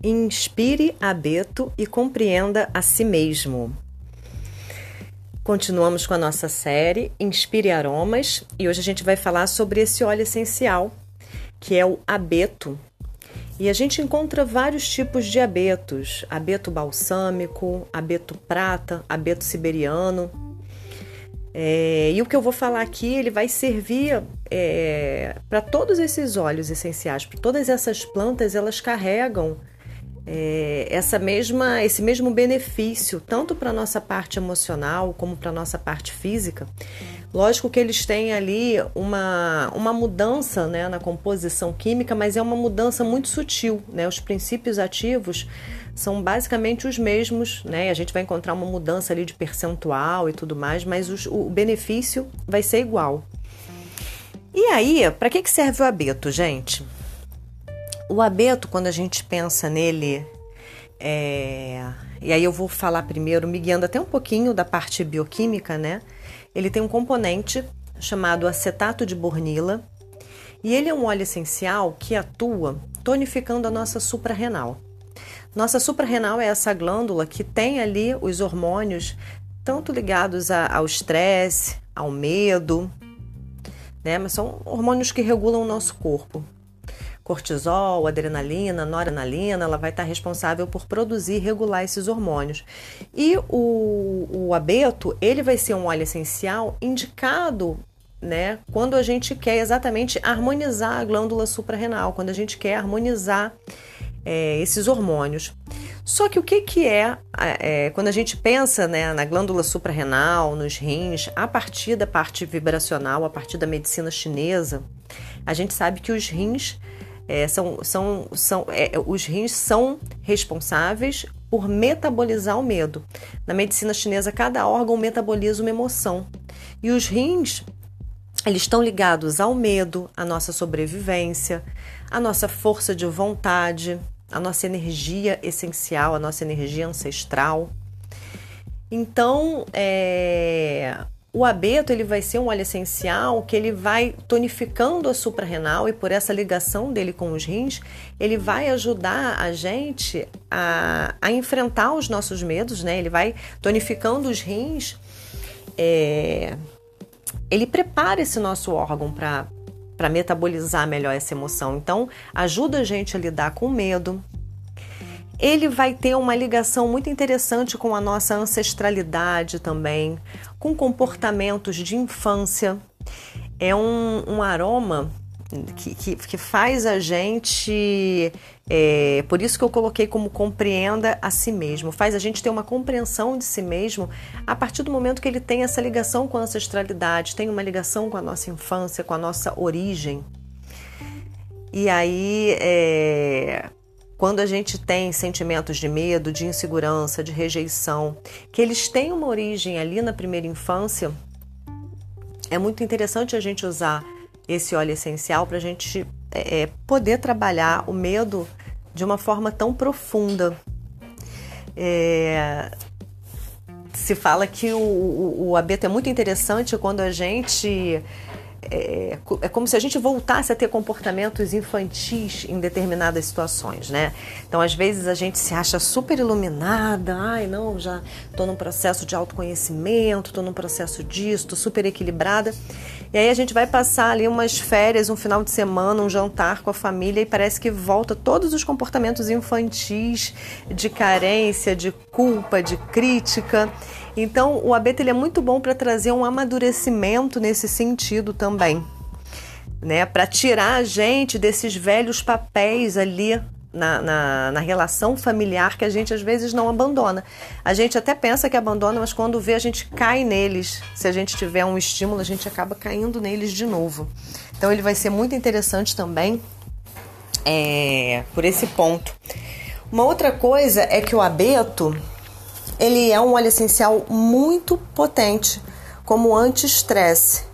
Inspire abeto e compreenda a si mesmo. Continuamos com a nossa série Inspire Aromas e hoje a gente vai falar sobre esse óleo essencial, que é o abeto. E a gente encontra vários tipos de abetos: abeto balsâmico, abeto prata, abeto siberiano. É, e o que eu vou falar aqui, ele vai servir é, para todos esses óleos essenciais, para todas essas plantas, elas carregam é, essa mesma, esse mesmo benefício, tanto para a nossa parte emocional como para a nossa parte física. Lógico que eles têm ali uma, uma mudança né, na composição química, mas é uma mudança muito sutil. Né? Os princípios ativos são basicamente os mesmos, né? A gente vai encontrar uma mudança ali de percentual e tudo mais, mas os, o benefício vai ser igual. E aí, para que, que serve o abeto, gente? O abeto, quando a gente pensa nele, é... e aí eu vou falar primeiro, me guiando até um pouquinho da parte bioquímica, né? Ele tem um componente chamado acetato de bornila, e ele é um óleo essencial que atua tonificando a nossa suprarrenal. Nossa suprarrenal é essa glândula que tem ali os hormônios tanto ligados ao estresse, ao medo, né? Mas são hormônios que regulam o nosso corpo cortisol, adrenalina, noradrenalina, ela vai estar responsável por produzir e regular esses hormônios. E o, o abeto, ele vai ser um óleo essencial indicado né, quando a gente quer exatamente harmonizar a glândula suprarrenal, quando a gente quer harmonizar é, esses hormônios. Só que o que, que é, é, quando a gente pensa né, na glândula suprarrenal, nos rins, a partir da parte vibracional, a partir da medicina chinesa, a gente sabe que os rins é, são, são, são, é, os rins são responsáveis por metabolizar o medo. Na medicina chinesa, cada órgão metaboliza uma emoção. E os rins, eles estão ligados ao medo, à nossa sobrevivência, à nossa força de vontade, à nossa energia essencial, à nossa energia ancestral. Então, é, o abeto ele vai ser um óleo essencial que ele vai tonificando a suprarrenal e por essa ligação dele com os rins, ele vai ajudar a gente a, a enfrentar os nossos medos, né? Ele vai tonificando os rins, é, ele prepara esse nosso órgão para metabolizar melhor essa emoção. Então, ajuda a gente a lidar com medo, ele vai ter uma ligação muito interessante com a nossa ancestralidade também, com comportamentos de infância. É um, um aroma que, que, que, faz a gente. É, por isso que eu coloquei como compreenda a si mesmo, faz a gente ter uma compreensão de si mesmo a partir do momento que ele tem essa ligação com a ancestralidade, tem uma ligação com a nossa infância, com a nossa origem. E aí, é, quando a gente tem sentimentos de medo, de insegurança, de rejeição, que eles têm uma origem ali na primeira infância, é muito interessante a gente usar esse óleo essencial para a gente é, é, poder trabalhar o medo de uma forma tão profunda. É, se fala que o, o, o abeto é muito interessante quando a gente é, é, como se a gente voltasse a ter comportamentos infantis em determinadas situações, né? Então, às vezes a gente se acha super iluminada, ai, não, já estou num processo de autoconhecimento, estou num processo disso, estou super equilibrada. E aí a gente vai passar ali umas férias, um final de semana, um jantar com a família e parece que volta todos os comportamentos infantis de carência, de culpa, de crítica. Então, o abeto ele é muito bom para trazer um amadurecimento nesse sentido também, né? Para tirar a gente desses velhos papéis ali na, na, na, relação familiar que a gente às vezes não abandona. A gente até pensa que abandona, mas quando vê, a gente cai neles. Se a gente tiver um estímulo, a gente acaba caindo neles de novo. Então, ele vai ser muito interessante também é, por esse ponto. Uma outra coisa é que o abeto ele é um óleo essencial muito potente como anti-estresse.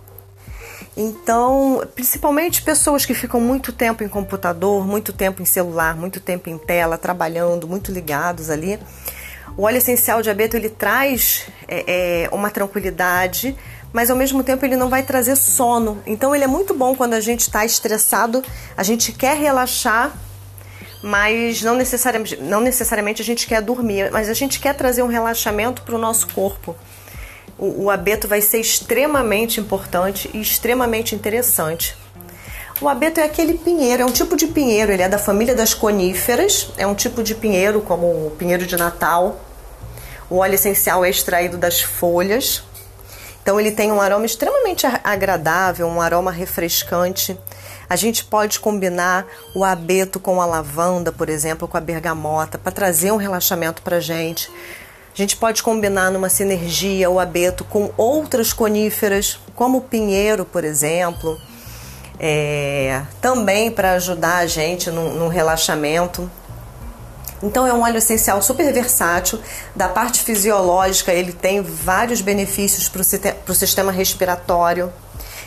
Então, principalmente pessoas que ficam muito tempo em computador, muito tempo em celular, muito tempo em tela, trabalhando, muito ligados ali. O óleo essencial de abeto ele traz é, é, uma tranquilidade, mas ao mesmo tempo ele não vai trazer sono. Então ele é muito bom quando a gente está estressado, a gente quer relaxar, mas não necessariamente, não necessariamente a gente quer dormir, mas a gente quer trazer um relaxamento para o nosso corpo. O, o abeto vai ser extremamente importante e extremamente interessante. O abeto é aquele pinheiro, é um tipo de pinheiro, ele é da família das coníferas, é um tipo de pinheiro como o pinheiro de Natal. O óleo essencial é extraído das folhas. Então ele tem um aroma extremamente agradável, um aroma refrescante. A gente pode combinar o abeto com a lavanda, por exemplo, com a bergamota, para trazer um relaxamento para a gente. A gente pode combinar numa sinergia o abeto com outras coníferas, como o pinheiro, por exemplo, é, também para ajudar a gente no relaxamento. Então é um óleo essencial super versátil. Da parte fisiológica, ele tem vários benefícios para o sistema respiratório.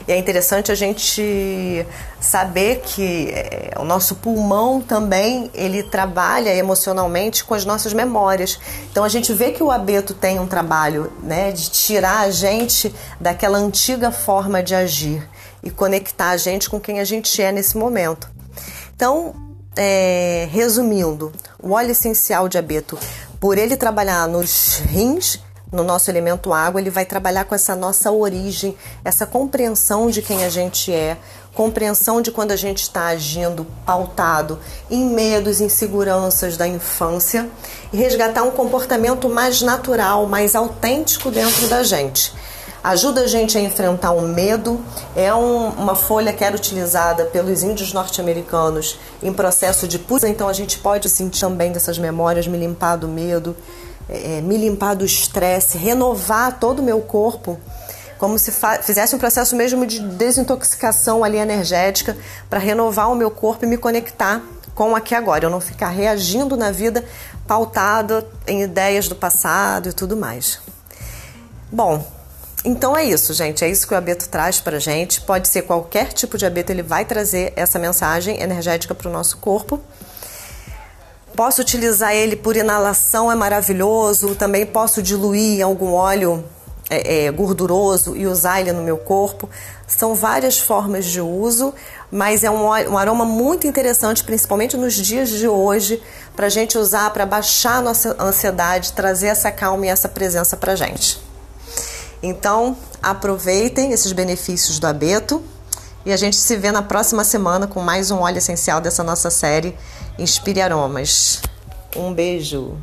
E é interessante a gente saber que é, o nosso pulmão também ele trabalha emocionalmente com as nossas memórias. Então a gente vê que o abeto tem um trabalho né, de tirar a gente daquela antiga forma de agir e conectar a gente com quem a gente é nesse momento. Então, é, resumindo, o óleo essencial de abeto, por ele trabalhar nos rins, no nosso elemento água, ele vai trabalhar com essa nossa origem, essa compreensão de quem a gente é, compreensão de quando a gente está agindo pautado em medos, inseguranças da infância e resgatar um comportamento mais natural, mais autêntico dentro da gente. Ajuda a gente a enfrentar o medo. É um, uma folha que era utilizada pelos índios norte-americanos em processo de pus, então a gente pode sentir também dessas memórias, me limpar do medo é, me limpar do estresse, renovar todo o meu corpo, como se fizesse um processo mesmo de desintoxicação ali energética para renovar o meu corpo e me conectar com aqui agora, eu não ficar reagindo na vida pautada em ideias do passado e tudo mais. Bom, então é isso, gente. É isso que o abeto traz para gente. Pode ser qualquer tipo de abeto, ele vai trazer essa mensagem energética para o nosso corpo. Posso utilizar ele por inalação, é maravilhoso. Também posso diluir em algum óleo é, é, gorduroso e usar ele no meu corpo. São várias formas de uso, mas é um, um aroma muito interessante, principalmente nos dias de hoje, para a gente usar para baixar nossa ansiedade, trazer essa calma e essa presença para gente. Então, aproveitem esses benefícios do abeto e a gente se vê na próxima semana com mais um óleo essencial dessa nossa série Inspire Aromas. Um beijo.